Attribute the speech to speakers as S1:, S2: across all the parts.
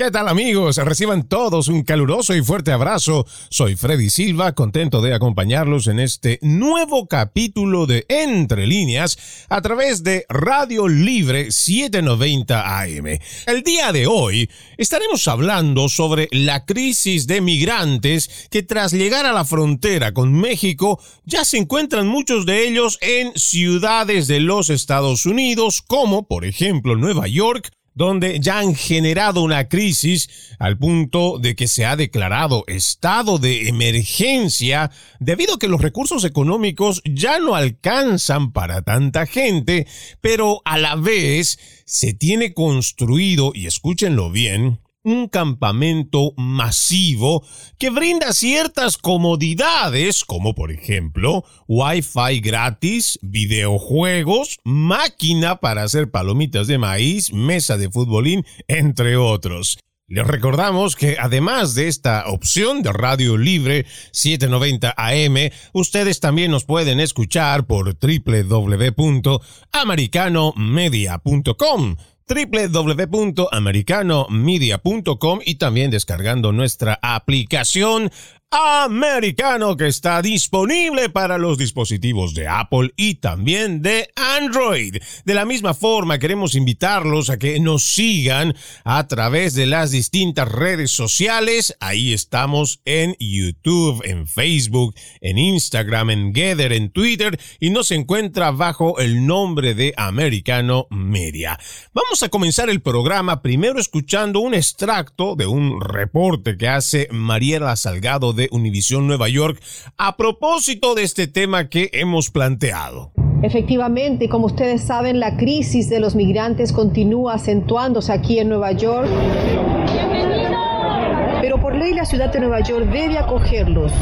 S1: ¿Qué tal amigos? Reciban todos un caluroso y fuerte abrazo. Soy Freddy Silva, contento de acompañarlos en este nuevo capítulo de Entre líneas a través de Radio Libre 790 AM. El día de hoy estaremos hablando sobre la crisis de migrantes que tras llegar a la frontera con México ya se encuentran muchos de ellos en ciudades de los Estados Unidos como por ejemplo Nueva York, donde ya han generado una crisis al punto de que se ha declarado estado de emergencia debido a que los recursos económicos ya no alcanzan para tanta gente, pero a la vez se tiene construido, y escúchenlo bien, un campamento masivo que brinda ciertas comodidades como por ejemplo Wi-Fi gratis, videojuegos, máquina para hacer palomitas de maíz, mesa de futbolín, entre otros. Les recordamos que además de esta opción de radio libre 790 AM, ustedes también nos pueden escuchar por www.americanomedia.com www.americanomedia.com y también descargando nuestra aplicación americano que está disponible para los dispositivos de Apple y también de Android. De la misma forma, queremos invitarlos a que nos sigan a través de las distintas redes sociales. Ahí estamos en YouTube, en Facebook, en Instagram, en Gather, en Twitter y nos encuentra bajo el nombre de Americano Media. Vamos a comenzar el programa primero escuchando un extracto de un reporte que hace Mariela Salgado de de Univisión Nueva York a propósito de este tema que hemos planteado.
S2: Efectivamente, como ustedes saben, la crisis de los migrantes continúa acentuándose aquí en Nueva York. Pero por ley la ciudad de Nueva York debe acogerlos,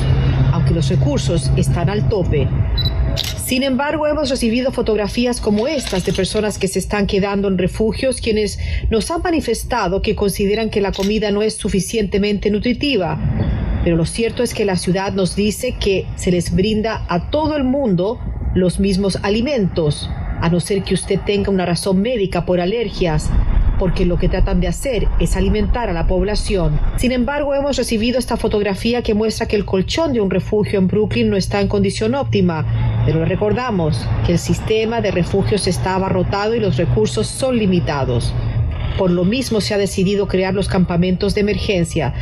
S2: aunque los recursos están al tope. Sin embargo, hemos recibido fotografías como estas de personas que se están quedando en refugios, quienes nos han manifestado que consideran que la comida no es suficientemente nutritiva pero lo cierto es que la ciudad nos dice que se les brinda a todo el mundo los mismos alimentos, a no ser que usted tenga una razón médica por alergias, porque lo que tratan de hacer es alimentar a la población. Sin embargo, hemos recibido esta fotografía que muestra que el colchón de un refugio en Brooklyn no está en condición óptima, pero recordamos que el sistema de refugios está abarrotado y los recursos son limitados. Por lo mismo se ha decidido crear los campamentos de emergencia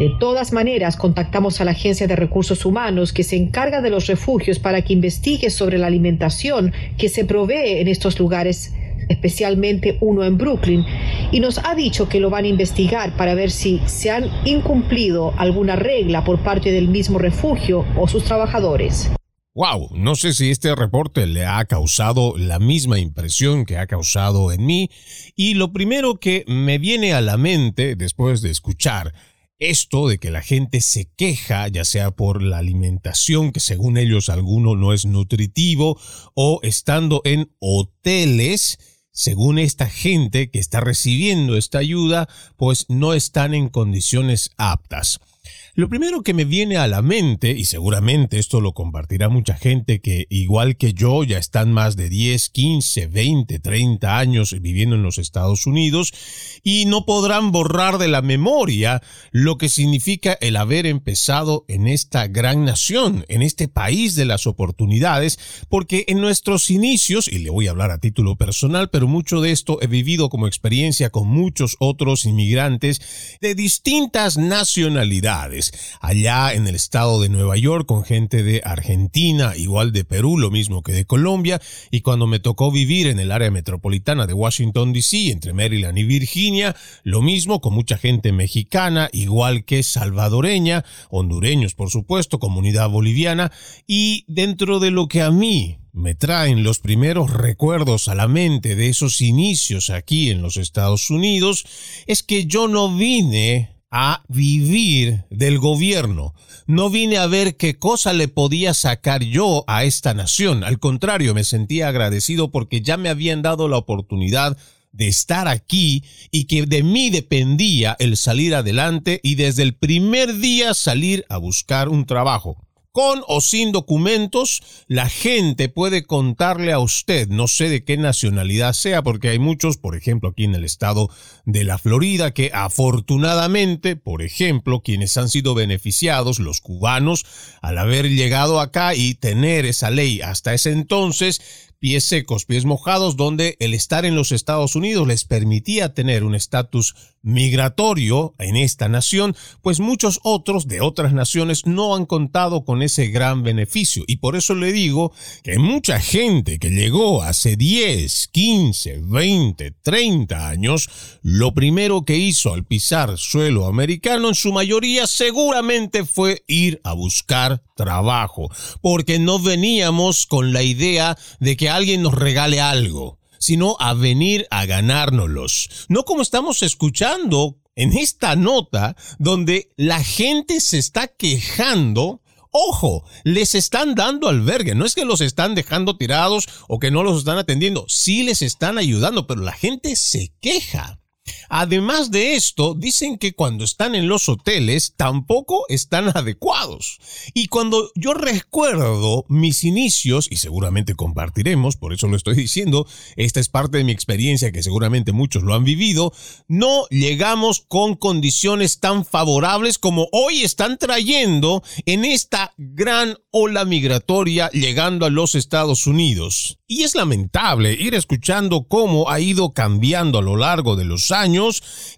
S2: de todas maneras, contactamos a la Agencia de Recursos Humanos que se encarga de los refugios para que investigue sobre la alimentación que se provee en estos lugares especialmente uno en Brooklyn, y nos ha dicho que lo van a investigar para ver si se han incumplido alguna regla por parte del mismo refugio o sus trabajadores.
S1: Wow, no sé si este reporte le ha causado la misma impresión que ha causado en mí, y lo primero que me viene a la mente después de escuchar esto de que la gente se queja, ya sea por la alimentación, que según ellos alguno no es nutritivo, o estando en hoteles, según esta gente que está recibiendo esta ayuda, pues no están en condiciones aptas. Lo primero que me viene a la mente, y seguramente esto lo compartirá mucha gente que igual que yo ya están más de 10, 15, 20, 30 años viviendo en los Estados Unidos y no podrán borrar de la memoria lo que significa el haber empezado en esta gran nación, en este país de las oportunidades, porque en nuestros inicios, y le voy a hablar a título personal, pero mucho de esto he vivido como experiencia con muchos otros inmigrantes de distintas nacionalidades, allá en el estado de Nueva York con gente de Argentina, igual de Perú, lo mismo que de Colombia, y cuando me tocó vivir en el área metropolitana de Washington, D.C., entre Maryland y Virginia, lo mismo con mucha gente mexicana, igual que salvadoreña, hondureños por supuesto, comunidad boliviana, y dentro de lo que a mí me traen los primeros recuerdos a la mente de esos inicios aquí en los Estados Unidos, es que yo no vine a vivir del gobierno. No vine a ver qué cosa le podía sacar yo a esta nación. Al contrario, me sentía agradecido porque ya me habían dado la oportunidad de estar aquí y que de mí dependía el salir adelante y desde el primer día salir a buscar un trabajo. Con o sin documentos, la gente puede contarle a usted, no sé de qué nacionalidad sea, porque hay muchos, por ejemplo, aquí en el estado de la Florida, que afortunadamente, por ejemplo, quienes han sido beneficiados, los cubanos, al haber llegado acá y tener esa ley hasta ese entonces, pies secos, pies mojados, donde el estar en los Estados Unidos les permitía tener un estatus migratorio en esta nación, pues muchos otros de otras naciones no han contado con ese gran beneficio. Y por eso le digo que mucha gente que llegó hace 10, 15, 20, 30 años, lo primero que hizo al pisar suelo americano en su mayoría seguramente fue ir a buscar trabajo, porque no veníamos con la idea de que alguien nos regale algo sino a venir a ganárnoslos. No como estamos escuchando en esta nota donde la gente se está quejando Ojo, les están dando albergue, no es que los están dejando tirados o que no los están atendiendo, sí les están ayudando, pero la gente se queja. Además de esto, dicen que cuando están en los hoteles tampoco están adecuados. Y cuando yo recuerdo mis inicios, y seguramente compartiremos, por eso lo estoy diciendo, esta es parte de mi experiencia que seguramente muchos lo han vivido, no llegamos con condiciones tan favorables como hoy están trayendo en esta gran ola migratoria llegando a los Estados Unidos. Y es lamentable ir escuchando cómo ha ido cambiando a lo largo de los años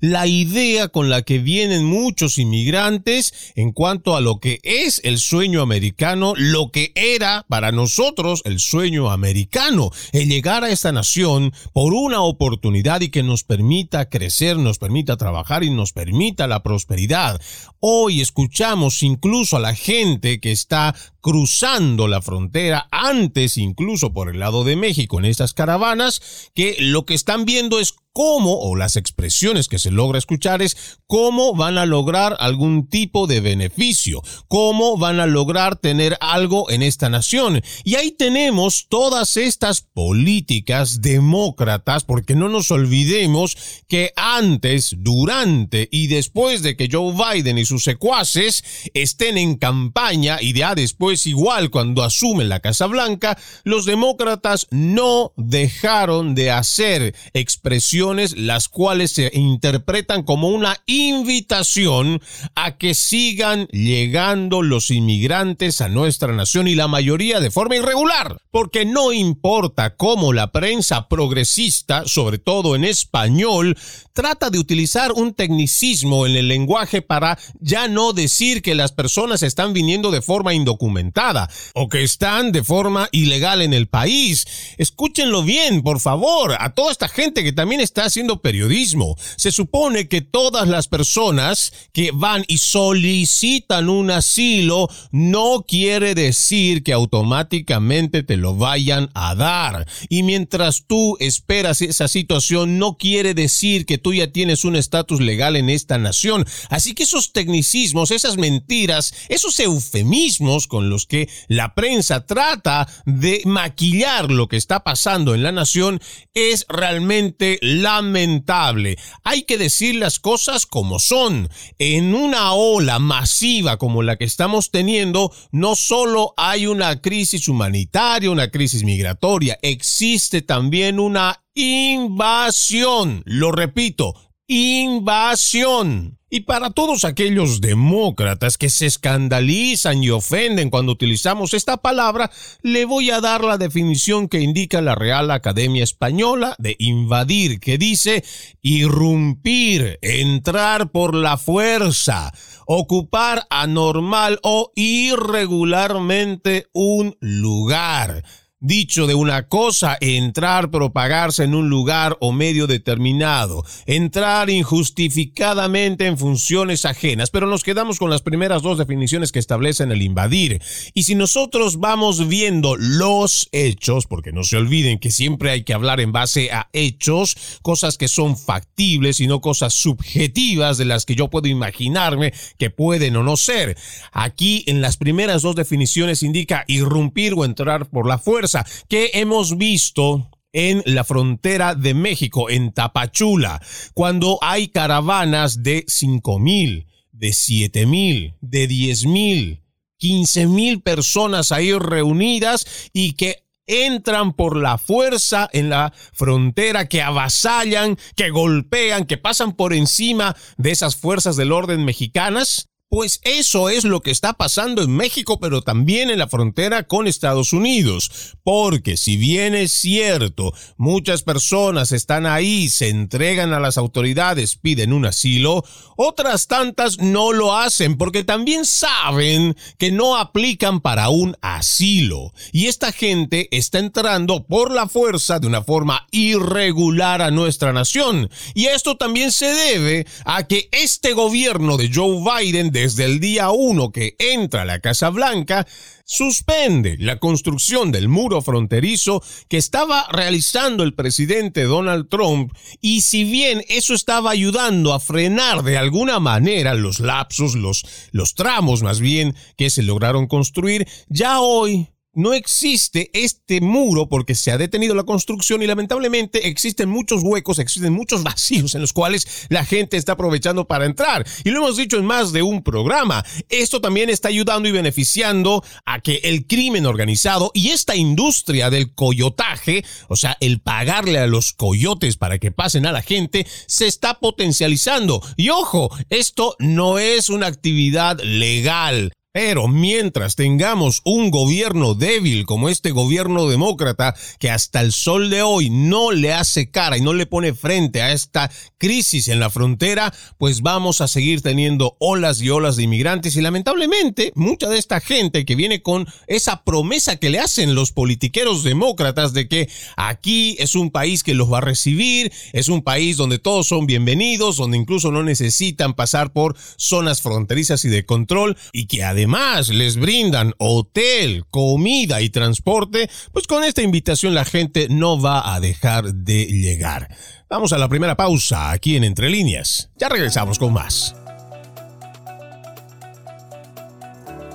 S1: la idea con la que vienen muchos inmigrantes en cuanto a lo que es el sueño americano, lo que era para nosotros el sueño americano, el llegar a esta nación por una oportunidad y que nos permita crecer, nos permita trabajar y nos permita la prosperidad. Hoy escuchamos incluso a la gente que está cruzando la frontera antes incluso por el lado de México en estas caravanas que lo que están viendo es cómo, o las expresiones que se logra escuchar es cómo van a lograr algún tipo de beneficio, cómo van a lograr tener algo en esta nación. Y ahí tenemos todas estas políticas demócratas, porque no nos olvidemos que antes, durante y después de que Joe Biden y sus secuaces estén en campaña y ya después igual cuando asumen la Casa Blanca, los demócratas no dejaron de hacer expresiones las cuales se interpretan como una invitación a que sigan llegando los inmigrantes a nuestra nación y la mayoría de forma irregular, porque no importa cómo la prensa progresista, sobre todo en español, trata de utilizar un tecnicismo en el lenguaje para ya no decir que las personas están viniendo de forma indocumentada o que están de forma ilegal en el país. Escúchenlo bien, por favor, a toda esta gente que también está haciendo periodismo. Se supone que todas las personas que van y solicitan un asilo no quiere decir que automáticamente te lo vayan a dar. Y mientras tú esperas esa situación, no quiere decir que tú ya tienes un estatus legal en esta nación. Así que esos tecnicismos, esas mentiras, esos eufemismos con los que la prensa trata de maquillar lo que está pasando en la nación es realmente lamentable. Hay que decir las cosas como son. En una ola masiva como la que estamos teniendo, no solo hay una crisis humanitaria, una crisis migratoria, existe también una invasión. Lo repito, invasión. Y para todos aquellos demócratas que se escandalizan y ofenden cuando utilizamos esta palabra, le voy a dar la definición que indica la Real Academia Española de invadir, que dice irrumpir, entrar por la fuerza. ocupar anormal o irregularmente un lugar dicho de una cosa, entrar, propagarse en un lugar o medio determinado, entrar injustificadamente en funciones ajenas, pero nos quedamos con las primeras dos definiciones que establecen el invadir. Y si nosotros vamos viendo los hechos, porque no se olviden que siempre hay que hablar en base a hechos, cosas que son factibles y no cosas subjetivas de las que yo puedo imaginarme que pueden o no ser. Aquí en las primeras dos definiciones indica irrumpir o entrar por la fuerza que hemos visto en la frontera de México, en Tapachula, cuando hay caravanas de cinco mil, de siete mil, de diez mil, quince mil personas ahí reunidas y que entran por la fuerza en la frontera, que avasallan, que golpean, que pasan por encima de esas fuerzas del orden mexicanas. Pues eso es lo que está pasando en México, pero también en la frontera con Estados Unidos. Porque si bien es cierto, muchas personas están ahí, se entregan a las autoridades, piden un asilo, otras tantas no lo hacen porque también saben que no aplican para un asilo. Y esta gente está entrando por la fuerza de una forma irregular a nuestra nación. Y esto también se debe a que este gobierno de Joe Biden desde el día uno que entra la Casa Blanca, suspende la construcción del muro fronterizo que estaba realizando el presidente Donald Trump y si bien eso estaba ayudando a frenar de alguna manera los lapsos, los tramos más bien que se lograron construir, ya hoy no existe este muro porque se ha detenido la construcción y lamentablemente existen muchos huecos, existen muchos vacíos en los cuales la gente está aprovechando para entrar. Y lo hemos dicho en más de un programa. Esto también está ayudando y beneficiando a que el crimen organizado y esta industria del coyotaje, o sea, el pagarle a los coyotes para que pasen a la gente, se está potencializando. Y ojo, esto no es una actividad legal. Pero mientras tengamos un gobierno débil como este gobierno demócrata que hasta el sol de hoy no le hace cara y no le pone frente a esta crisis en la frontera, pues vamos a seguir teniendo olas y olas de inmigrantes. Y lamentablemente mucha de esta gente que viene con esa promesa que le hacen los politiqueros demócratas de que aquí es un país que los va a recibir, es un país donde todos son bienvenidos, donde incluso no necesitan pasar por zonas fronterizas y de control y que además además les brindan hotel, comida y transporte, pues con esta invitación la gente no va a dejar de llegar. Vamos a la primera pausa aquí en Entre Líneas. Ya regresamos con más.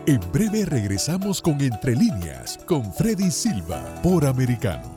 S3: En breve regresamos con Entre Líneas, con Freddy Silva, por Americano.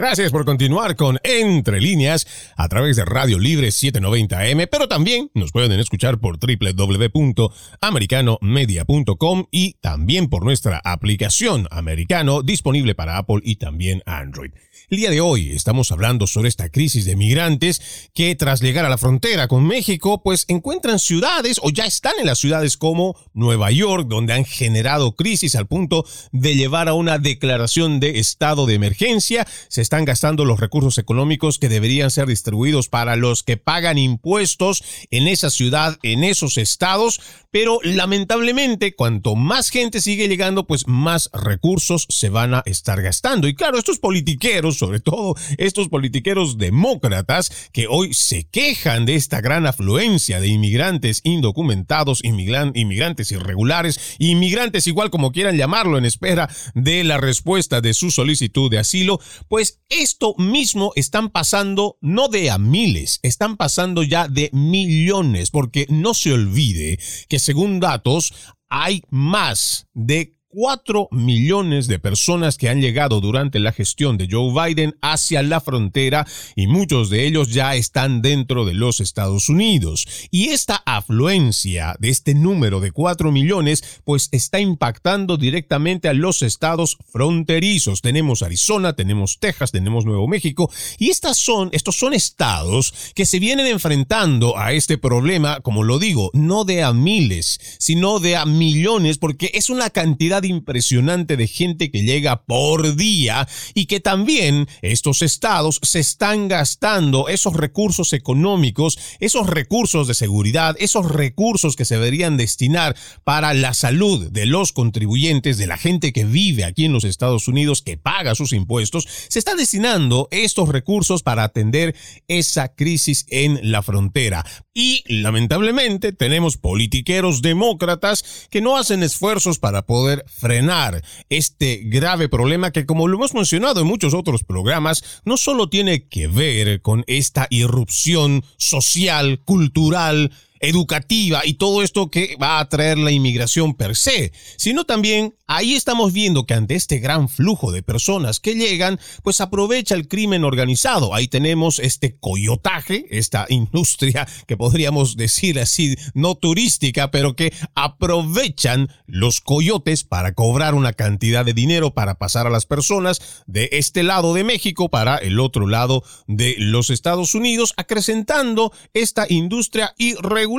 S1: Gracias por continuar con Entre líneas a través de Radio Libre 790M, pero también nos pueden escuchar por www.americanomedia.com y también por nuestra aplicación Americano disponible para Apple y también Android. El día de hoy estamos hablando sobre esta crisis de migrantes que tras llegar a la frontera con México, pues encuentran ciudades o ya están en las ciudades como Nueva York, donde han generado crisis al punto de llevar a una declaración de estado de emergencia. Se están gastando los recursos económicos que deberían ser distribuidos para los que pagan impuestos en esa ciudad, en esos estados, pero lamentablemente cuanto más gente sigue llegando, pues más recursos se van a estar gastando. Y claro, estos politiqueros sobre todo estos politiqueros demócratas que hoy se quejan de esta gran afluencia de inmigrantes indocumentados, inmigrantes irregulares, inmigrantes igual como quieran llamarlo en espera de la respuesta de su solicitud de asilo, pues esto mismo están pasando no de a miles, están pasando ya de millones, porque no se olvide que según datos hay más de 4 millones de personas que han llegado durante la gestión de Joe Biden hacia la frontera y muchos de ellos ya están dentro de los Estados Unidos. Y esta afluencia de este número de 4 millones pues está impactando directamente a los estados fronterizos. Tenemos Arizona, tenemos Texas, tenemos Nuevo México y estas son, estos son estados que se vienen enfrentando a este problema, como lo digo, no de a miles, sino de a millones porque es una cantidad impresionante de gente que llega por día y que también estos estados se están gastando esos recursos económicos, esos recursos de seguridad, esos recursos que se deberían destinar para la salud de los contribuyentes, de la gente que vive aquí en los Estados Unidos, que paga sus impuestos, se están destinando estos recursos para atender esa crisis en la frontera. Y lamentablemente tenemos politiqueros demócratas que no hacen esfuerzos para poder frenar este grave problema que, como lo hemos mencionado en muchos otros programas, no solo tiene que ver con esta irrupción social, cultural, educativa y todo esto que va a traer la inmigración per se, sino también ahí estamos viendo que ante este gran flujo de personas que llegan, pues aprovecha el crimen organizado. Ahí tenemos este coyotaje, esta industria que podríamos decir así, no turística, pero que aprovechan los coyotes para cobrar una cantidad de dinero para pasar a las personas de este lado de México para el otro lado de los Estados Unidos, acrecentando esta industria irregular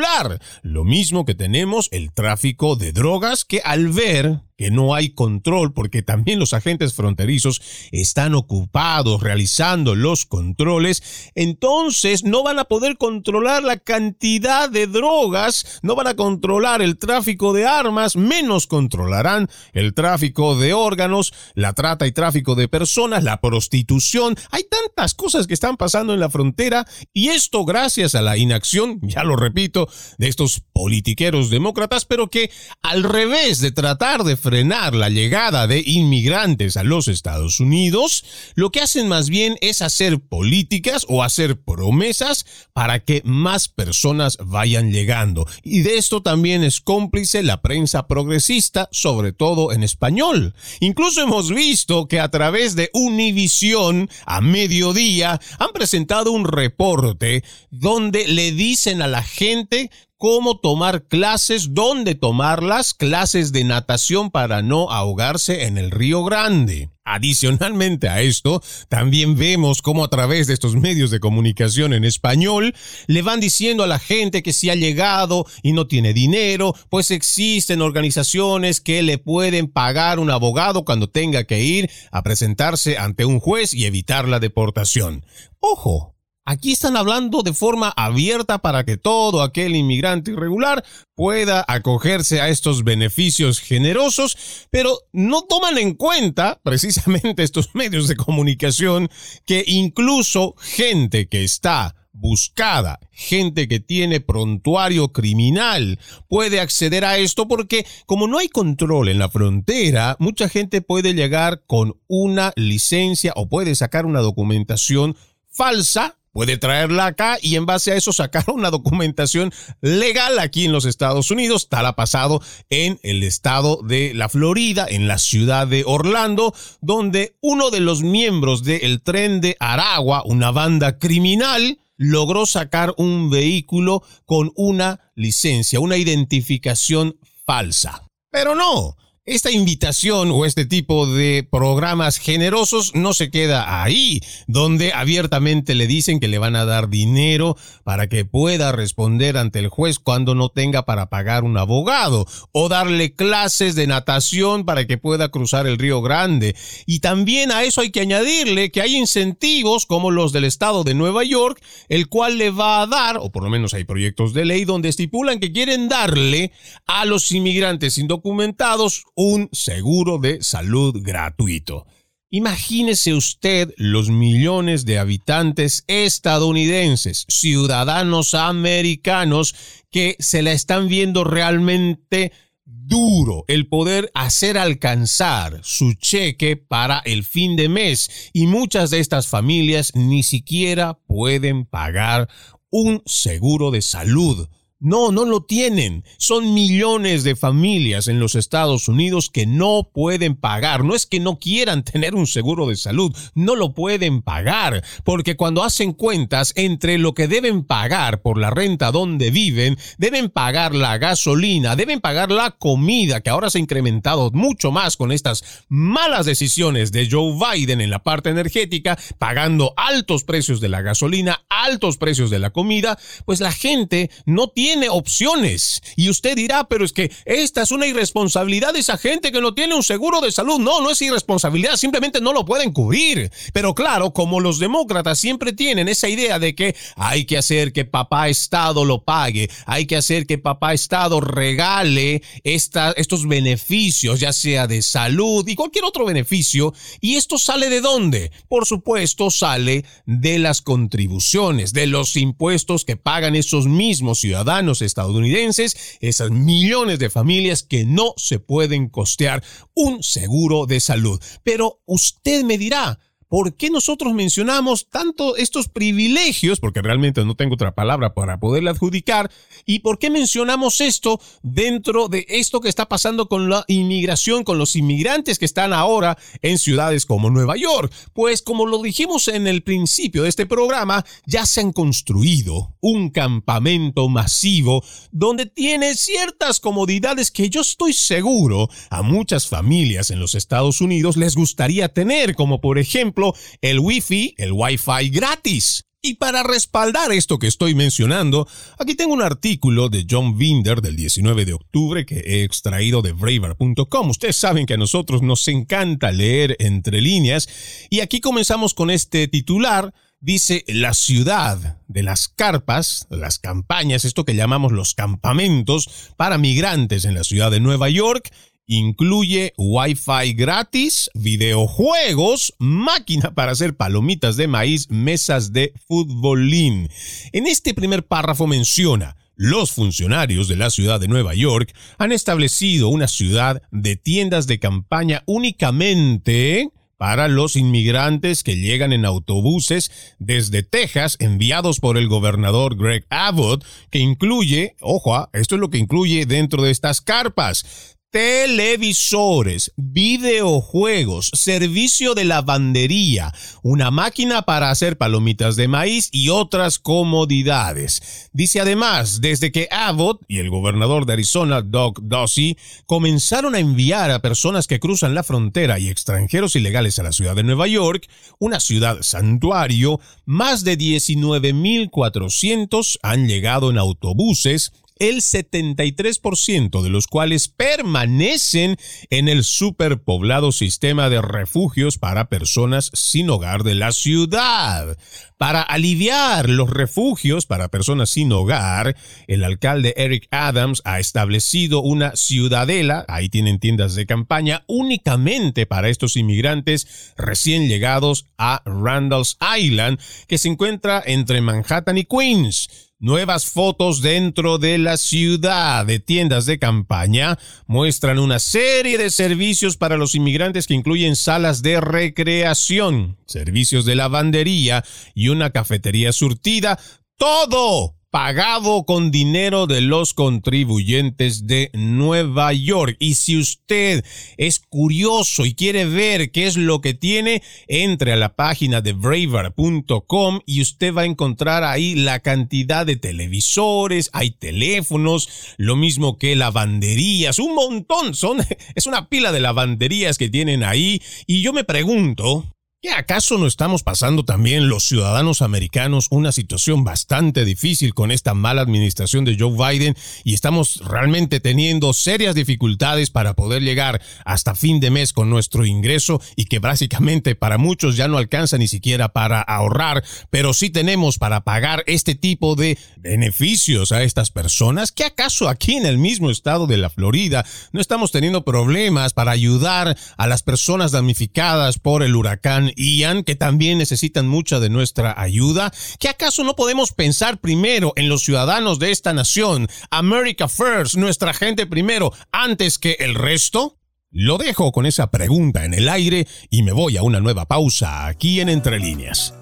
S1: lo mismo que tenemos el tráfico de drogas que al ver que no hay control porque también los agentes fronterizos están ocupados realizando los controles, entonces no van a poder controlar la cantidad de drogas, no van a controlar el tráfico de armas, menos controlarán el tráfico de órganos, la trata y tráfico de personas, la prostitución. Hay tantas cosas que están pasando en la frontera y esto gracias a la inacción, ya lo repito, de estos politiqueros demócratas, pero que al revés de tratar de la llegada de inmigrantes a los Estados Unidos, lo que hacen más bien es hacer políticas o hacer promesas para que más personas vayan llegando. Y de esto también es cómplice la prensa progresista, sobre todo en español. Incluso hemos visto que a través de Univision a mediodía han presentado un reporte donde le dicen a la gente cómo tomar clases, dónde tomarlas, clases de natación para no ahogarse en el río Grande. Adicionalmente a esto, también vemos cómo a través de estos medios de comunicación en español le van diciendo a la gente que si ha llegado y no tiene dinero, pues existen organizaciones que le pueden pagar un abogado cuando tenga que ir a presentarse ante un juez y evitar la deportación. Ojo, Aquí están hablando de forma abierta para que todo aquel inmigrante irregular pueda acogerse a estos beneficios generosos, pero no toman en cuenta precisamente estos medios de comunicación que incluso gente que está buscada, gente que tiene prontuario criminal puede acceder a esto porque como no hay control en la frontera, mucha gente puede llegar con una licencia o puede sacar una documentación falsa puede traerla acá y en base a eso sacar una documentación legal aquí en los Estados Unidos. Tal ha pasado en el estado de la Florida, en la ciudad de Orlando, donde uno de los miembros del tren de Aragua, una banda criminal, logró sacar un vehículo con una licencia, una identificación falsa. Pero no, esta invitación o este tipo de programas generosos no se queda ahí, donde abiertamente le dicen que le van a dar dinero para que pueda responder ante el juez cuando no tenga para pagar un abogado, o darle clases de natación para que pueda cruzar el río Grande. Y también a eso hay que añadirle que hay incentivos como los del estado de Nueva York, el cual le va a dar, o por lo menos hay proyectos de ley donde estipulan que quieren darle a los inmigrantes indocumentados un seguro de salud gratuito. Imagínese usted los millones de habitantes estadounidenses, ciudadanos americanos, que se la están viendo realmente duro el poder hacer alcanzar su cheque para el fin de mes y muchas de estas familias ni siquiera pueden pagar un seguro de salud No, no lo tienen. Son millones de familias en los Estados Unidos que no pueden pagar. No es que no quieran tener un seguro de salud, no lo pueden pagar. Porque cuando hacen cuentas entre lo que deben pagar por la renta donde viven, deben pagar la gasolina, deben pagar la comida, que ahora se ha incrementado mucho más con estas malas decisiones de Joe Biden en la parte energética, pagando altos precios de la gasolina, altos precios de la comida, pues la gente no tiene tiene opciones. Y usted dirá, pero es que esta es una irresponsabilidad de esa gente que no tiene un seguro de salud. No, no es irresponsabilidad, simplemente no lo pueden cubrir. Pero claro, como los demócratas siempre tienen esa idea de que hay que hacer que papá Estado lo pague, hay que hacer que papá Estado regale esta, estos beneficios, ya sea de salud y cualquier otro beneficio. ¿Y esto sale de dónde? Por supuesto, sale de las contribuciones, de los impuestos que pagan esos mismos ciudadanos estadounidenses, esas millones de familias que no se pueden costear un seguro de salud. Pero usted me dirá, ¿por qué nosotros mencionamos tanto estos privilegios? Porque realmente no tengo otra palabra para poderle adjudicar. ¿Y por qué mencionamos esto dentro de esto que está pasando con la inmigración, con los inmigrantes que están ahora en ciudades como Nueva York? Pues como lo dijimos en el principio de este programa, ya se han construido un campamento masivo donde tiene ciertas comodidades que yo estoy seguro a muchas familias en los Estados Unidos les gustaría tener, como por ejemplo el Wi-Fi, el Wi-Fi gratis. Y para respaldar esto que estoy mencionando, aquí tengo un artículo de John Binder del 19 de octubre que he extraído de Braver.com. Ustedes saben que a nosotros nos encanta leer entre líneas y aquí comenzamos con este titular. Dice la ciudad de las carpas, las campañas, esto que llamamos los campamentos para migrantes en la ciudad de Nueva York Incluye Wi-Fi gratis, videojuegos, máquina para hacer palomitas de maíz, mesas de futbolín. En este primer párrafo menciona, los funcionarios de la ciudad de Nueva York han establecido una ciudad de tiendas de campaña únicamente para los inmigrantes que llegan en autobuses desde Texas enviados por el gobernador Greg Abbott, que incluye, ojo, esto es lo que incluye dentro de estas carpas, televisores, videojuegos, servicio de lavandería, una máquina para hacer palomitas de maíz y otras comodidades. Dice además, desde que Abbott y el gobernador de Arizona, Doug Ducey, comenzaron a enviar a personas que cruzan la frontera y extranjeros ilegales a la ciudad de Nueva York, una ciudad santuario, más de 19.400 han llegado en autobuses, el 73% de los cuales permanecen en el superpoblado sistema de refugios para personas sin hogar de la ciudad. Para aliviar los refugios para personas sin hogar, el alcalde Eric Adams ha establecido una ciudadela, ahí tienen tiendas de campaña, únicamente para estos inmigrantes recién llegados a Randall's Island, que se encuentra entre Manhattan y Queens. Nuevas fotos dentro de la ciudad de tiendas de campaña muestran una serie de servicios para los inmigrantes que incluyen salas de recreación, servicios de lavandería y una cafetería surtida. Todo pagado con dinero de los contribuyentes de Nueva York. Y si usted es curioso y quiere ver qué es lo que tiene, entre a la página de braver.com y usted va a encontrar ahí la cantidad de televisores, hay teléfonos, lo mismo que lavanderías, un montón, son, es una pila de lavanderías que tienen ahí. Y yo me pregunto, ¿Qué acaso no estamos pasando también los ciudadanos americanos una situación bastante difícil con esta mala administración de Joe Biden y estamos realmente teniendo serias dificultades para poder llegar hasta fin de mes con nuestro ingreso y que básicamente para muchos ya no alcanza ni siquiera para ahorrar, pero sí tenemos para pagar este tipo de beneficios a estas personas? ¿Qué acaso aquí en el mismo estado de la Florida no estamos teniendo problemas para ayudar a las personas damnificadas por el huracán Ian, que también necesitan mucha de nuestra ayuda? ¿Que acaso no podemos pensar primero en los ciudadanos de esta nación? America First, nuestra gente primero, antes que el resto? Lo dejo con esa pregunta en el aire y me voy a una nueva pausa aquí en Entre Líneas.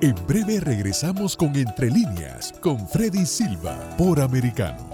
S3: En breve regresamos con Entre líneas con Freddy Silva por Americano.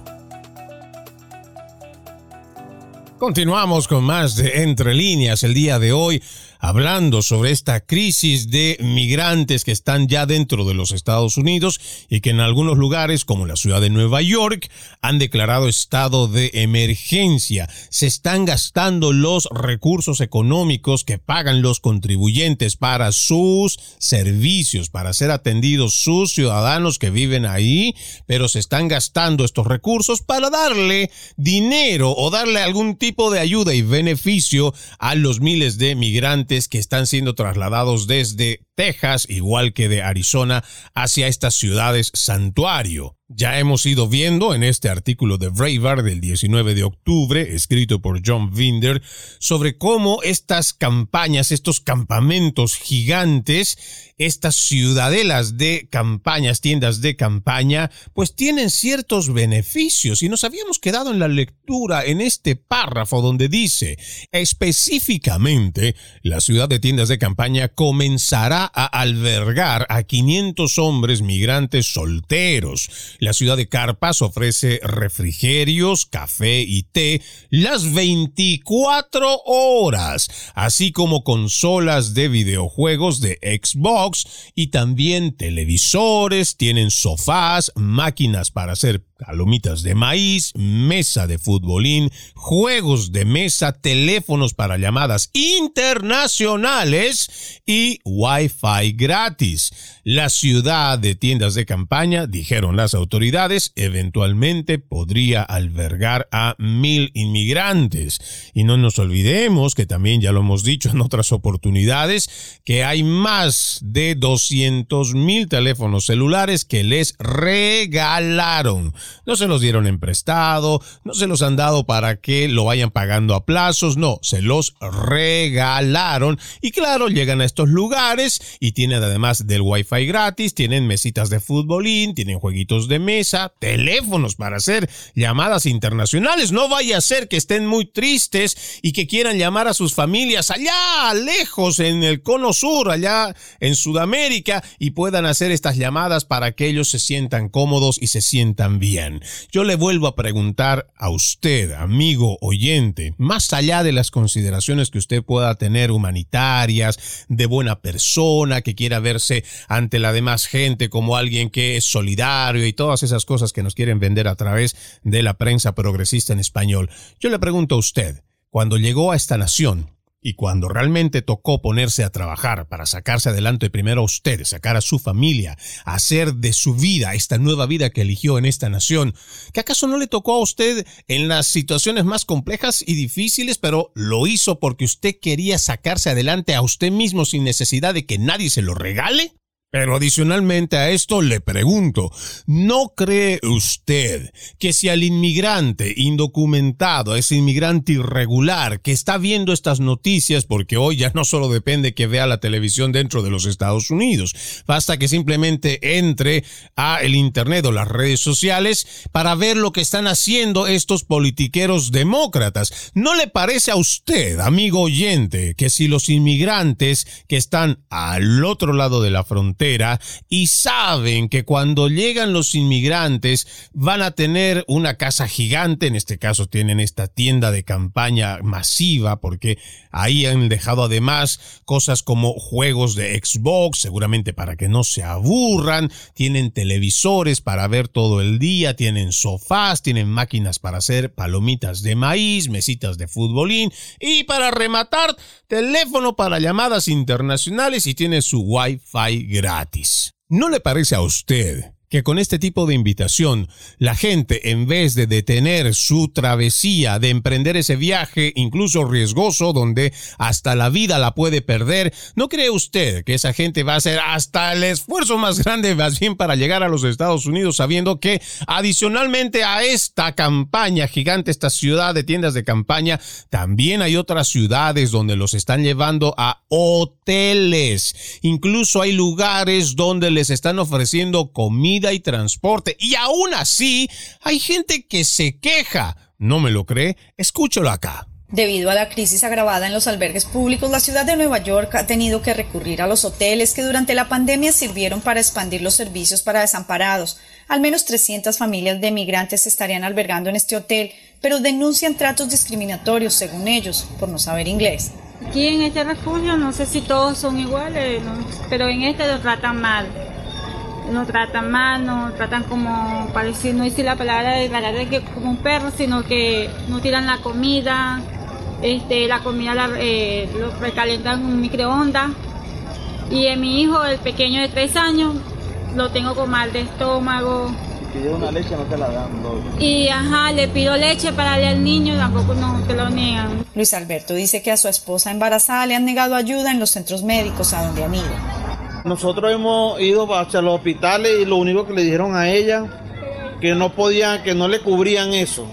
S1: Continuamos con más de Entre líneas el día de hoy hablando sobre esta crisis de migrantes que están ya dentro de los Estados Unidos y que en algunos lugares, como la ciudad de Nueva York, han declarado estado de emergencia. Se están gastando los recursos económicos que pagan los contribuyentes para sus servicios, para ser atendidos sus ciudadanos que viven ahí, pero se están gastando estos recursos para darle dinero o darle algún tipo de ayuda y beneficio a los miles de migrantes que están siendo trasladados desde Texas, igual que de Arizona, hacia estas ciudades santuario. Ya hemos ido viendo en este artículo de Breitbart del 19 de octubre, escrito por John Vinder, sobre cómo estas campañas, estos campamentos gigantes, estas ciudadelas de campañas, tiendas de campaña, pues tienen ciertos beneficios. Y nos habíamos quedado en la lectura en este párrafo donde dice, específicamente, la ciudad de tiendas de campaña comenzará a albergar a 500 hombres migrantes solteros la ciudad de Carpas ofrece refrigerios, café y té las 24 horas, así como consolas de videojuegos de Xbox y también televisores, tienen sofás, máquinas para hacer palomitas de maíz, mesa de futbolín, juegos de mesa, teléfonos para llamadas internacionales y Wi-Fi gratis. La ciudad de tiendas de campaña, dijeron las autoridades, eventualmente podría albergar a mil inmigrantes. Y no nos olvidemos que también ya lo hemos dicho en otras oportunidades, que hay más de 200 mil teléfonos celulares que les regalaron no se los dieron en prestado, no se los han dado para que lo vayan pagando a plazos, no, se los regalaron. Y claro, llegan a estos lugares y tienen además del wifi gratis, tienen mesitas de futbolín, tienen jueguitos de mesa, teléfonos para hacer llamadas internacionales. No vaya a ser que estén muy tristes y que quieran llamar a sus familias allá lejos en el cono sur, allá en Sudamérica y puedan hacer estas llamadas para que ellos se sientan cómodos y se sientan bien. Yo le vuelvo a preguntar a usted, amigo oyente, más allá de las consideraciones que usted pueda tener humanitarias, de buena persona, que quiera verse ante la demás gente como alguien que es solidario y todas esas cosas que nos quieren vender a través de la prensa progresista en español, yo le pregunto a usted, cuando llegó a esta nación, y cuando realmente tocó ponerse a trabajar para sacarse adelante primero a usted, sacar a su familia, hacer de su vida esta nueva vida que eligió en esta nación, ¿que acaso no le tocó a usted en las situaciones más complejas y difíciles, pero lo hizo porque usted quería sacarse adelante a usted mismo sin necesidad de que nadie se lo regale? Pero adicionalmente a esto le pregunto, ¿no cree usted que si al inmigrante indocumentado, ese inmigrante irregular que está viendo estas noticias, porque hoy ya no solo depende que vea la televisión dentro de los Estados Unidos, basta que simplemente entre a el internet o las redes sociales para ver lo que están haciendo estos politiqueros demócratas, ¿no le parece a usted, amigo oyente, que si los inmigrantes que están al otro lado de la frontera y saben que cuando llegan los inmigrantes van a tener una casa gigante, en este caso tienen esta tienda de campaña masiva porque ahí han dejado además cosas como juegos de Xbox, seguramente para que no se aburran, tienen televisores para ver todo el día, tienen sofás, tienen máquinas para hacer palomitas de maíz, mesitas de futbolín y para rematar, teléfono para llamadas internacionales y tiene su Wi-Fi gratis. ¿No le parece a usted que con este tipo de invitación la gente en vez de detener su travesía, de emprender ese viaje incluso riesgoso donde hasta la vida la puede perder, ¿no cree usted que esa gente va a hacer hasta el esfuerzo más grande más bien para llegar a los Estados Unidos sabiendo que adicionalmente a esta campaña gigante, esta ciudad de tiendas de campaña, también hay otras ciudades donde los están llevando a hoteles, incluso hay lugares donde les están ofreciendo comida y transporte. Y aún así, hay gente que se queja. ¿No me lo cree? Escúchalo acá.
S4: Debido a la crisis agravada en los albergues públicos, la ciudad de Nueva York ha tenido que recurrir a los hoteles que durante la pandemia sirvieron para expandir los servicios para desamparados. Al menos 300 familias de migrantes se estarían albergando en este hotel, pero denuncian tratos discriminatorios, según ellos, por no saber inglés.
S5: Aquí en este refugio no sé si todos son iguales, pero en este lo tratan mal no tratan mal, no tratan como, parece no decir la palabra de la que como un perro, sino que no tiran la comida, este, la comida la, eh, lo recalentan en un microondas. Y en mi hijo, el pequeño de tres años, lo tengo con mal de estómago.
S6: Si pide una leche no te la dan.
S5: Y ajá, le pido leche para darle al niño, tampoco no te lo niegan.
S4: Luis Alberto dice que a su esposa embarazada le han negado ayuda en los centros médicos a donde han ido.
S6: Nosotros hemos ido hacia los hospitales y lo único que le dijeron a ella que no podían, que no le cubrían eso,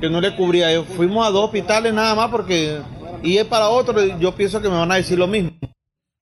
S6: que no le cubría. Fuimos a dos hospitales nada más porque y es para otro, yo pienso que me van a decir lo mismo.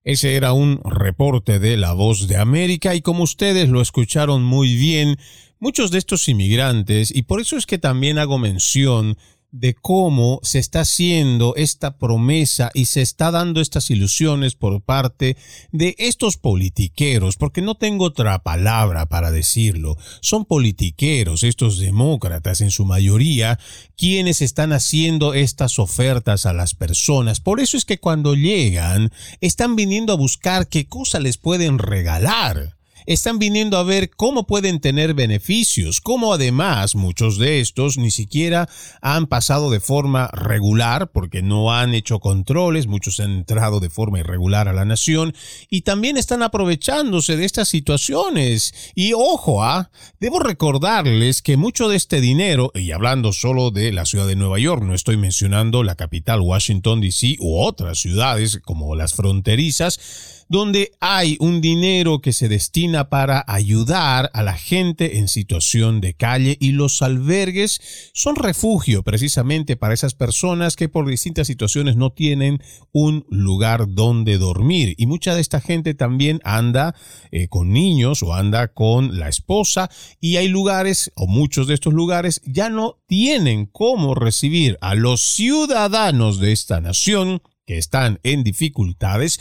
S1: Ese era un reporte de La Voz de América y como ustedes lo escucharon muy bien, muchos de estos inmigrantes, y por eso es que también hago mención de cómo se está haciendo esta promesa y se está dando estas ilusiones por parte de estos politiqueros, porque no tengo otra palabra para decirlo. Son politiqueros, estos demócratas en su mayoría, quienes están haciendo estas ofertas a las personas. Por eso es que cuando llegan, están viniendo a buscar qué cosa les pueden regalar están viniendo a ver cómo pueden tener beneficios, cómo además muchos de estos ni siquiera han pasado de forma regular porque no han hecho controles, muchos han entrado de forma irregular a la nación y también están aprovechándose de estas situaciones. Y ojo, ¿ah? debo recordarles que mucho de este dinero, y hablando solo de la ciudad de Nueva York, no estoy mencionando la capital Washington DC u otras ciudades como las fronterizas, donde hay un dinero que se destina para ayudar a la gente en situación de calle y los albergues son refugio precisamente para esas personas que por distintas situaciones no tienen un lugar donde dormir. Y mucha de esta gente también anda eh, con niños o anda con la esposa y hay lugares o muchos de estos lugares ya no tienen cómo recibir a los ciudadanos de esta nación que están en dificultades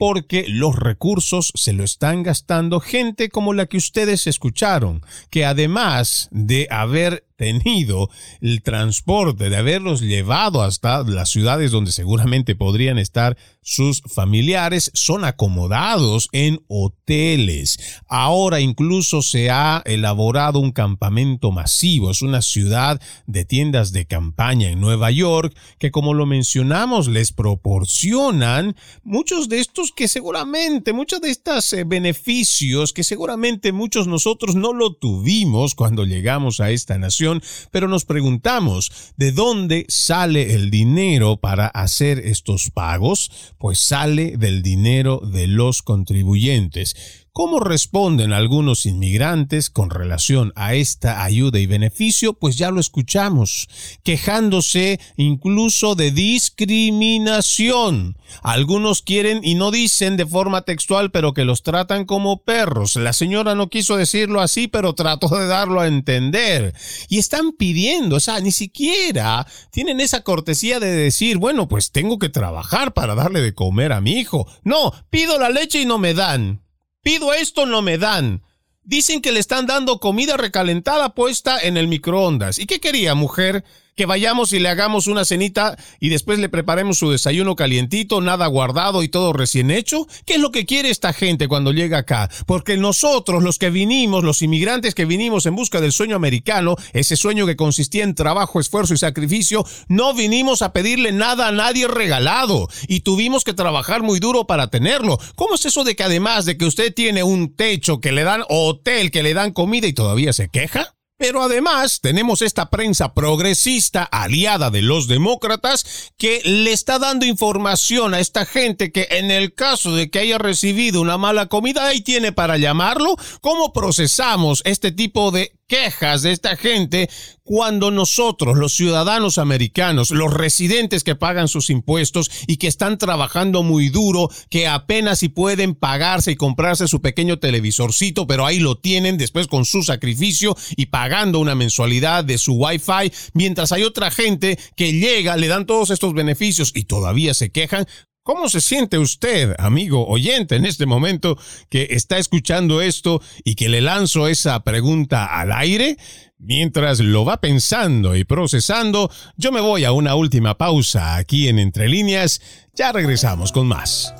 S1: porque los recursos se lo están gastando gente como la que ustedes escucharon, que además de haber tenido el transporte, de haberlos llevado hasta las ciudades donde seguramente podrían estar sus familiares, son acomodados en hoteles. Ahora incluso se ha elaborado un campamento masivo. Es una ciudad de tiendas de campaña en Nueva York que como lo mencionamos les proporcionan muchos de estos que seguramente, muchos de estos eh, beneficios que seguramente muchos nosotros no lo tuvimos cuando llegamos a esta nación pero nos preguntamos, ¿de dónde sale el dinero para hacer estos pagos? Pues sale del dinero de los contribuyentes. ¿Cómo responden algunos inmigrantes con relación a esta ayuda y beneficio? Pues ya lo escuchamos, quejándose incluso de discriminación. Algunos quieren y no dicen de forma textual, pero que los tratan como perros. La señora no quiso decirlo así, pero trató de darlo a entender. Y están pidiendo, o sea, ni siquiera tienen esa cortesía de decir, bueno, pues tengo que trabajar para darle de comer a mi hijo. No, pido la leche y no me dan. Pido esto, no me dan. Dicen que le están dando comida recalentada puesta en el microondas. ¿Y qué quería, mujer? Que vayamos y le hagamos una cenita y después le preparemos su desayuno calientito, nada guardado y todo recién hecho? ¿Qué es lo que quiere esta gente cuando llega acá? Porque nosotros, los que vinimos, los inmigrantes que vinimos en busca del sueño americano, ese sueño que consistía en trabajo, esfuerzo y sacrificio, no vinimos a pedirle nada a nadie regalado y tuvimos que trabajar muy duro para tenerlo. ¿Cómo es eso de que además de que usted tiene un techo, que le dan hotel, que le dan comida y todavía se queja? Pero además tenemos esta prensa progresista aliada de los demócratas que le está dando información a esta gente que en el caso de que haya recibido una mala comida, ahí tiene para llamarlo. ¿Cómo procesamos este tipo de quejas de esta gente cuando nosotros, los ciudadanos americanos, los residentes que pagan sus impuestos y que están trabajando muy duro, que apenas si pueden pagarse y comprarse su pequeño televisorcito, pero ahí lo tienen después con su sacrificio y pagando una mensualidad de su wifi, mientras hay otra gente que llega, le dan todos estos beneficios y todavía se quejan, ¿Cómo se siente usted, amigo oyente, en este momento que está escuchando esto y que le lanzo esa pregunta al aire? Mientras lo va pensando y procesando, yo me voy a una última pausa aquí en Entre Líneas. Ya regresamos con más.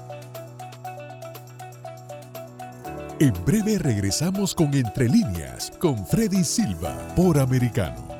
S3: En breve regresamos con Entre Líneas, con Freddy Silva, por Americano.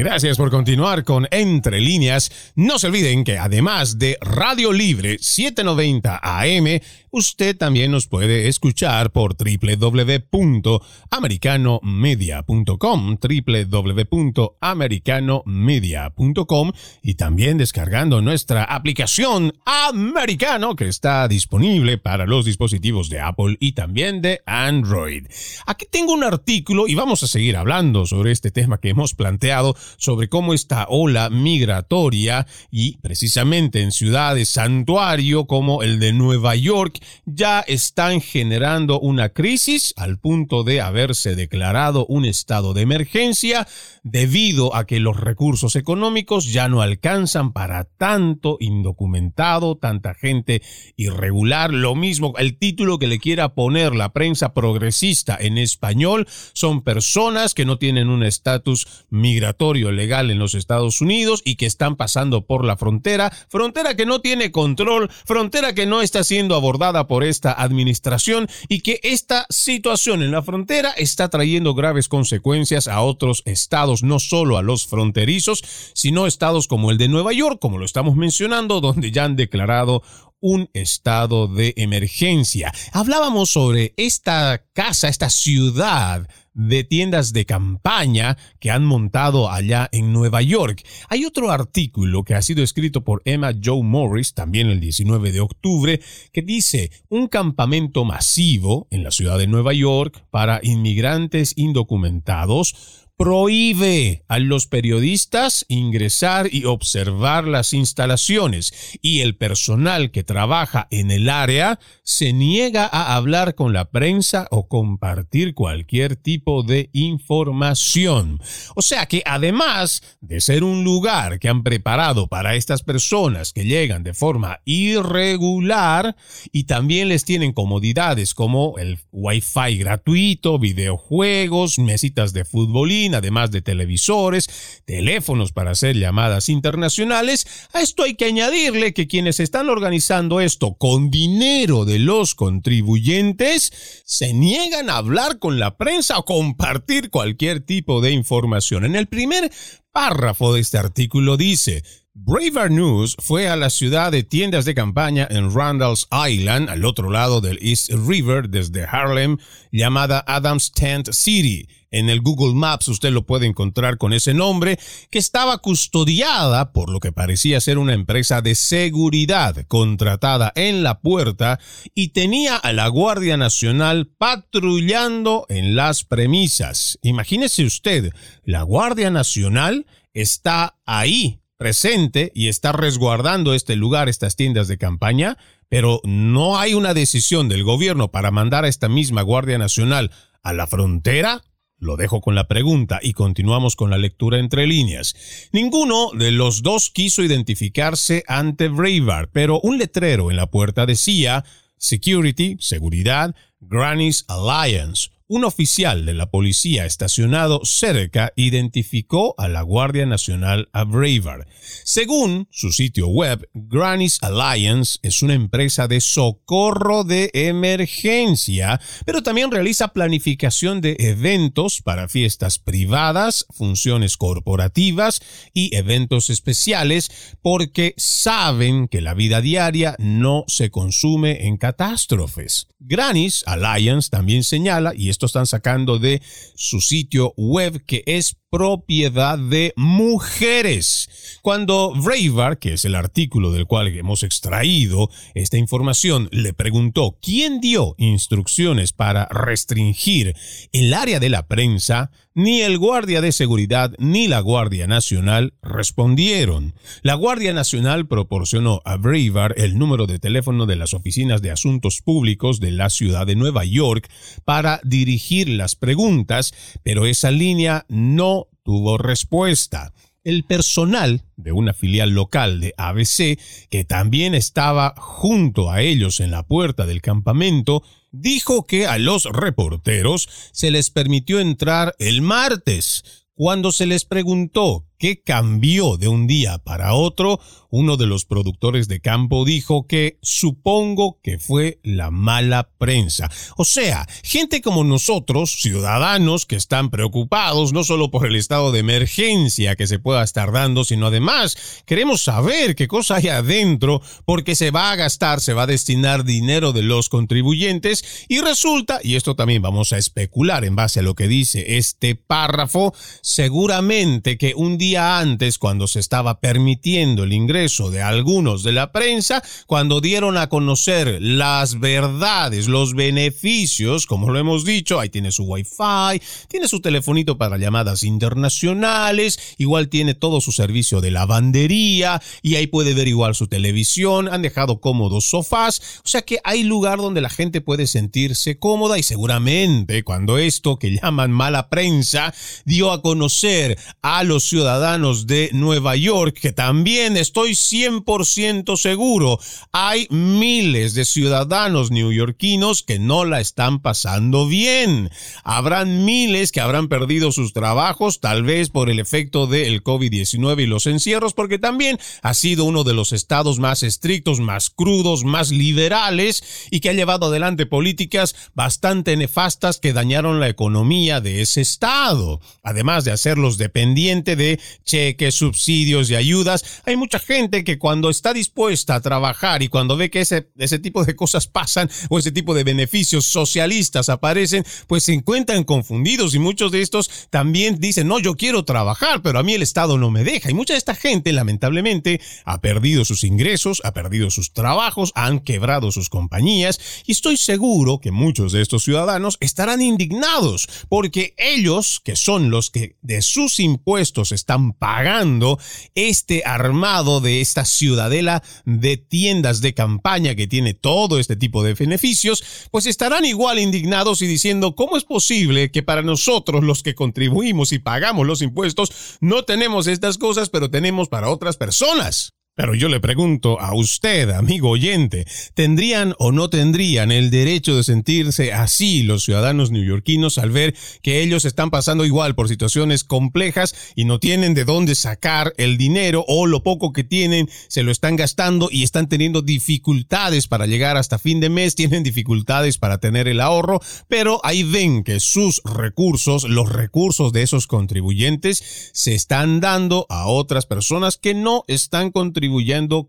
S1: Gracias por continuar con Entre líneas. No se olviden que además de Radio Libre 790 AM, usted también nos puede escuchar por www.americanomedia.com, www.americanomedia.com y también descargando nuestra aplicación Americano que está disponible para los dispositivos de Apple y también de Android. Aquí tengo un artículo y vamos a seguir hablando sobre este tema que hemos planteado sobre cómo esta ola migratoria y precisamente en ciudades santuario como el de Nueva York ya están generando una crisis al punto de haberse declarado un estado de emergencia debido a que los recursos económicos ya no alcanzan para tanto indocumentado, tanta gente irregular. Lo mismo, el título que le quiera poner la prensa progresista en español son personas que no tienen un estatus migratorio legal en los Estados Unidos y que están pasando por la frontera, frontera que no tiene control, frontera que no está siendo abordada por esta administración y que esta situación en la frontera está trayendo graves consecuencias a otros estados, no solo a los fronterizos, sino estados como el de Nueva York, como lo estamos mencionando, donde ya han declarado un estado de emergencia. Hablábamos sobre esta casa, esta ciudad de tiendas de campaña que han montado allá en Nueva York. Hay otro artículo que ha sido escrito por Emma Joe Morris, también el 19 de octubre, que dice un campamento masivo en la ciudad de Nueva York para inmigrantes indocumentados prohíbe a los periodistas ingresar y observar las instalaciones y el personal que trabaja en el área se niega a hablar con la prensa o compartir cualquier tipo de información. O sea que además de ser un lugar que han preparado para estas personas que llegan de forma irregular y también les tienen comodidades como el wifi gratuito, videojuegos, mesitas de futbolín, además de televisores, teléfonos para hacer llamadas internacionales. A esto hay que añadirle que quienes están organizando esto con dinero de los contribuyentes se niegan a hablar con la prensa o compartir cualquier tipo de información. En el primer párrafo de este artículo dice, Braver News fue a la ciudad de tiendas de campaña en Randall's Island, al otro lado del East River, desde Harlem, llamada Adams Tent City en el Google Maps usted lo puede encontrar con ese nombre, que estaba custodiada por lo que parecía ser una empresa de seguridad contratada en la puerta y tenía a la Guardia Nacional patrullando en las premisas. Imagínese usted, la Guardia Nacional está ahí presente y está resguardando este lugar, estas tiendas de campaña, pero no hay una decisión del gobierno para mandar a esta misma Guardia Nacional a la frontera Lo dejo con la pregunta y continuamos con la lectura entre líneas. Ninguno de los dos quiso identificarse ante Breitbart, pero un letrero en la puerta decía Security, seguridad, Granny's Alliance, un oficial de la policía estacionado cerca identificó a la Guardia Nacional a Braver. Según su sitio web, Granny's Alliance es una empresa de socorro de emergencia, pero también realiza planificación de eventos para fiestas privadas, funciones corporativas y eventos especiales porque saben que la vida diaria no se consume en catástrofes. Granny's Alliance también señala, y esto están sacando de su sitio web, que es propiedad de mujeres. Cuando Braver, que es el artículo del cual hemos extraído esta información, le preguntó quién dio instrucciones para restringir el área de la prensa, ni el guardia de seguridad ni la Guardia Nacional respondieron. La Guardia Nacional proporcionó a Braver el número de teléfono de las oficinas de asuntos públicos de la ciudad de Nueva York para dirigir las preguntas, pero esa línea no tuvo respuesta. El personal de una filial local de ABC, que también estaba junto a ellos en la puerta del campamento, dijo que a los reporteros se les permitió entrar el martes. Cuando se les preguntó qué cambió de un día para otro, uno de los productores de campo dijo que supongo que fue la mala prensa. O sea, gente como nosotros, ciudadanos que están preocupados no solo por el estado de emergencia que se pueda estar dando, sino además queremos saber qué cosa hay adentro porque se va a gastar, se va a destinar dinero de los contribuyentes y resulta, y esto también vamos a especular en base a lo que dice este párrafo, seguramente que un día antes, cuando se estaba permitiendo el ingreso de algunos de la prensa cuando dieron a conocer las verdades, los beneficios, como lo hemos dicho, ahí tiene su wifi, tiene su telefonito para llamadas internacionales, igual tiene todo su servicio de lavandería y ahí puede ver igual su televisión, han dejado cómodos sofás, o sea que hay lugar donde la gente puede sentirse cómoda y seguramente cuando esto que llaman mala prensa dio a conocer a los ciudadanos de Nueva York, que también estoy 100% seguro, hay miles de ciudadanos neoyorquinos que no la están pasando bien. Habrán miles que habrán perdido sus trabajos, tal vez por el efecto del COVID-19 y los encierros, porque también ha sido uno de los estados más estrictos, más crudos, más liberales y que ha llevado adelante políticas bastante nefastas que dañaron la economía de ese estado. Además de hacerlos dependiente de cheques, subsidios y ayudas, hay mucha gente que cuando está dispuesta a trabajar y cuando ve que ese, ese tipo de cosas pasan o ese tipo de beneficios socialistas aparecen, pues se encuentran confundidos y muchos de estos también dicen, no, yo quiero trabajar, pero a mí el Estado no me deja. Y mucha de esta gente, lamentablemente, ha perdido sus ingresos, ha perdido sus trabajos, han quebrado sus compañías y estoy seguro que muchos de estos ciudadanos estarán indignados porque ellos, que son los que de sus impuestos están pagando este armado de esta ciudadela de tiendas de campaña que tiene todo este tipo de beneficios, pues estarán igual indignados y diciendo, ¿cómo es posible que para nosotros los que contribuimos y pagamos los impuestos no tenemos estas cosas, pero tenemos para otras personas? Pero yo le pregunto a usted, amigo oyente, ¿tendrían o no tendrían el derecho de sentirse así los ciudadanos neoyorquinos al ver que ellos están pasando igual por situaciones complejas y no tienen de dónde sacar el dinero o lo poco que tienen se lo están gastando y están teniendo dificultades para llegar hasta fin de mes, tienen dificultades para tener el ahorro, pero ahí ven que sus recursos, los recursos de esos contribuyentes, se están dando a otras personas que no están contribuyendo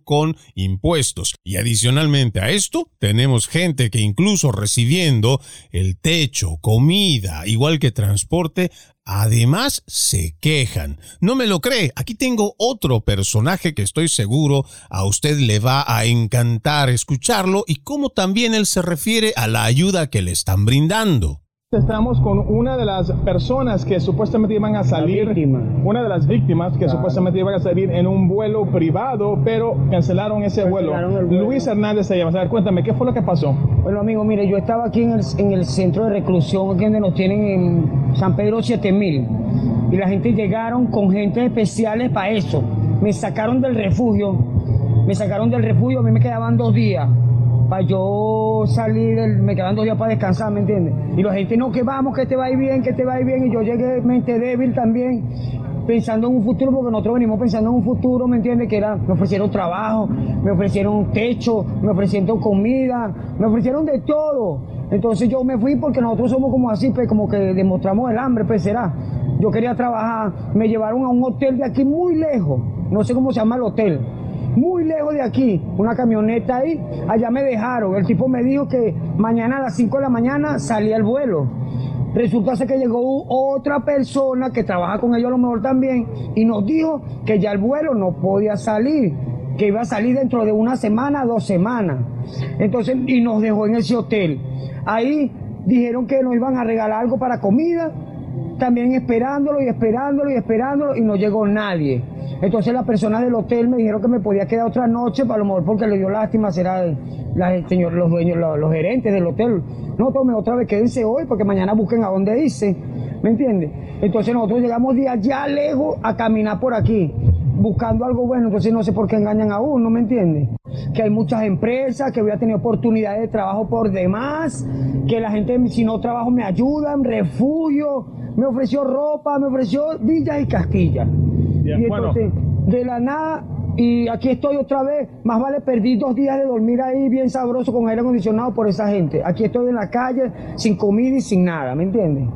S1: con impuestos. Y adicionalmente a esto, tenemos gente que incluso recibiendo el techo, comida, igual que transporte, Además, se quejan. ¿No me lo cree? Aquí tengo otro personaje que estoy seguro a usted le va a encantar escucharlo y cómo también él se refiere a la ayuda que le están brindando.
S7: Estamos con una de las personas que supuestamente iban a salir, una de las víctimas que supuestamente iban a salir en un vuelo privado, pero cancelaron ese vuelo. Luis Hernández se llama. cuéntame, ¿qué fue lo que pasó?
S8: Bueno, amigo, mire, yo estaba aquí en el, en el centro de reclusión, aquí donde nos tienen en San Pedro 7000, y la gente llegaron con gente especiales para eso. Me sacaron del refugio, me sacaron del refugio, a mí me quedaban dos días para yo salir, me quedan dos días para descansar, ¿me entiendes? Y la gente, no, que vamos, que te va a ir bien, que te va a ir bien, y yo llegué mente débil también, pensando en un futuro, porque nosotros venimos pensando en un futuro, ¿me entiendes? Que era, me ofrecieron trabajo, me ofrecieron techo, me ofrecieron comida, me ofrecieron de todo. Entonces yo me fui porque nosotros somos como así, pues como que demostramos el hambre, pues será. Yo quería trabajar, me llevaron a un hotel de aquí muy lejos, no sé cómo se llama el hotel muy lejos de aquí, una camioneta ahí, allá me dejaron. El tipo me dijo que mañana a las 5 de la mañana salía el vuelo. Resulta que llegó otra persona que trabaja con ellos a lo mejor también y nos dijo que ya el vuelo no podía salir, que iba a salir dentro de una semana, dos semanas. Entonces, y nos dejó en ese hotel. Ahí dijeron que nos iban a regalar algo para comida, también esperándolo y esperándolo y esperándolo y no llegó nadie. Entonces las personas del hotel me dijeron que me podía quedar otra noche, para lo mejor porque le dio lástima, será la, señor, los dueños, los, gerentes del hotel. No, tome otra vez, quédense hoy, porque mañana busquen a dónde irse. ¿Me entiendes? Entonces nosotros llegamos de allá lejos a caminar por aquí, buscando algo bueno, entonces no sé por qué engañan a uno, ¿me entiendes? Que hay muchas empresas, que voy a tener oportunidades de trabajo por demás, que la gente si no trabajo me ayudan, refugio, me ofreció ropa, me ofreció villas y castillas y entonces, de la nada, y aquí estoy otra vez, más vale perdí dos días de dormir ahí bien sabroso con aire acondicionado por esa gente. Aquí estoy en la calle, sin comida y sin nada, ¿me entiende?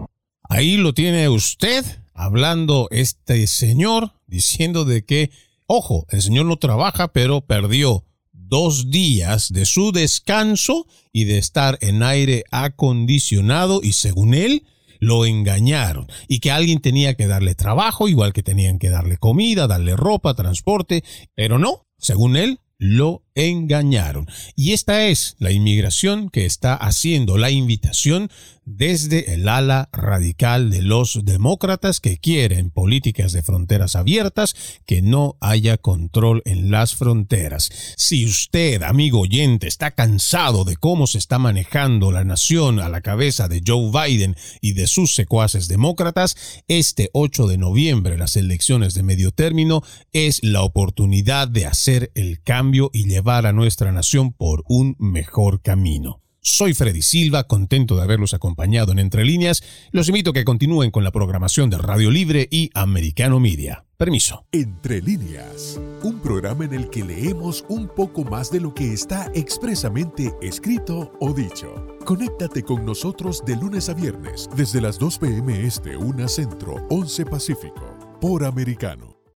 S1: Ahí lo tiene usted, hablando este señor, diciendo de que, ojo, el señor no trabaja, pero perdió dos días de su descanso y de estar en aire acondicionado y según él, lo engañaron y que alguien tenía que darle trabajo, igual que tenían que darle comida, darle ropa, transporte, pero no, según él, lo engañaron. Y esta es la inmigración que está haciendo la invitación desde el ala radical de los demócratas que quieren políticas de fronteras abiertas, que no haya control en las fronteras. Si usted, amigo oyente, está cansado de cómo se está manejando la nación a la cabeza de Joe Biden y de sus secuaces demócratas, este 8 de noviembre, las elecciones de medio término, es la oportunidad de hacer el cambio y a nuestra nación por un mejor camino. Soy Freddy Silva, contento de haberlos acompañado en Entre Líneas. Los invito a que continúen con la programación de Radio Libre y Americano Media. Permiso.
S3: Entre Líneas, un programa en el que leemos un poco más de lo que está expresamente escrito o dicho. Conéctate con nosotros de lunes a viernes desde las 2 p.m. Este, 1 Centro, 11 Pacífico, por Americano.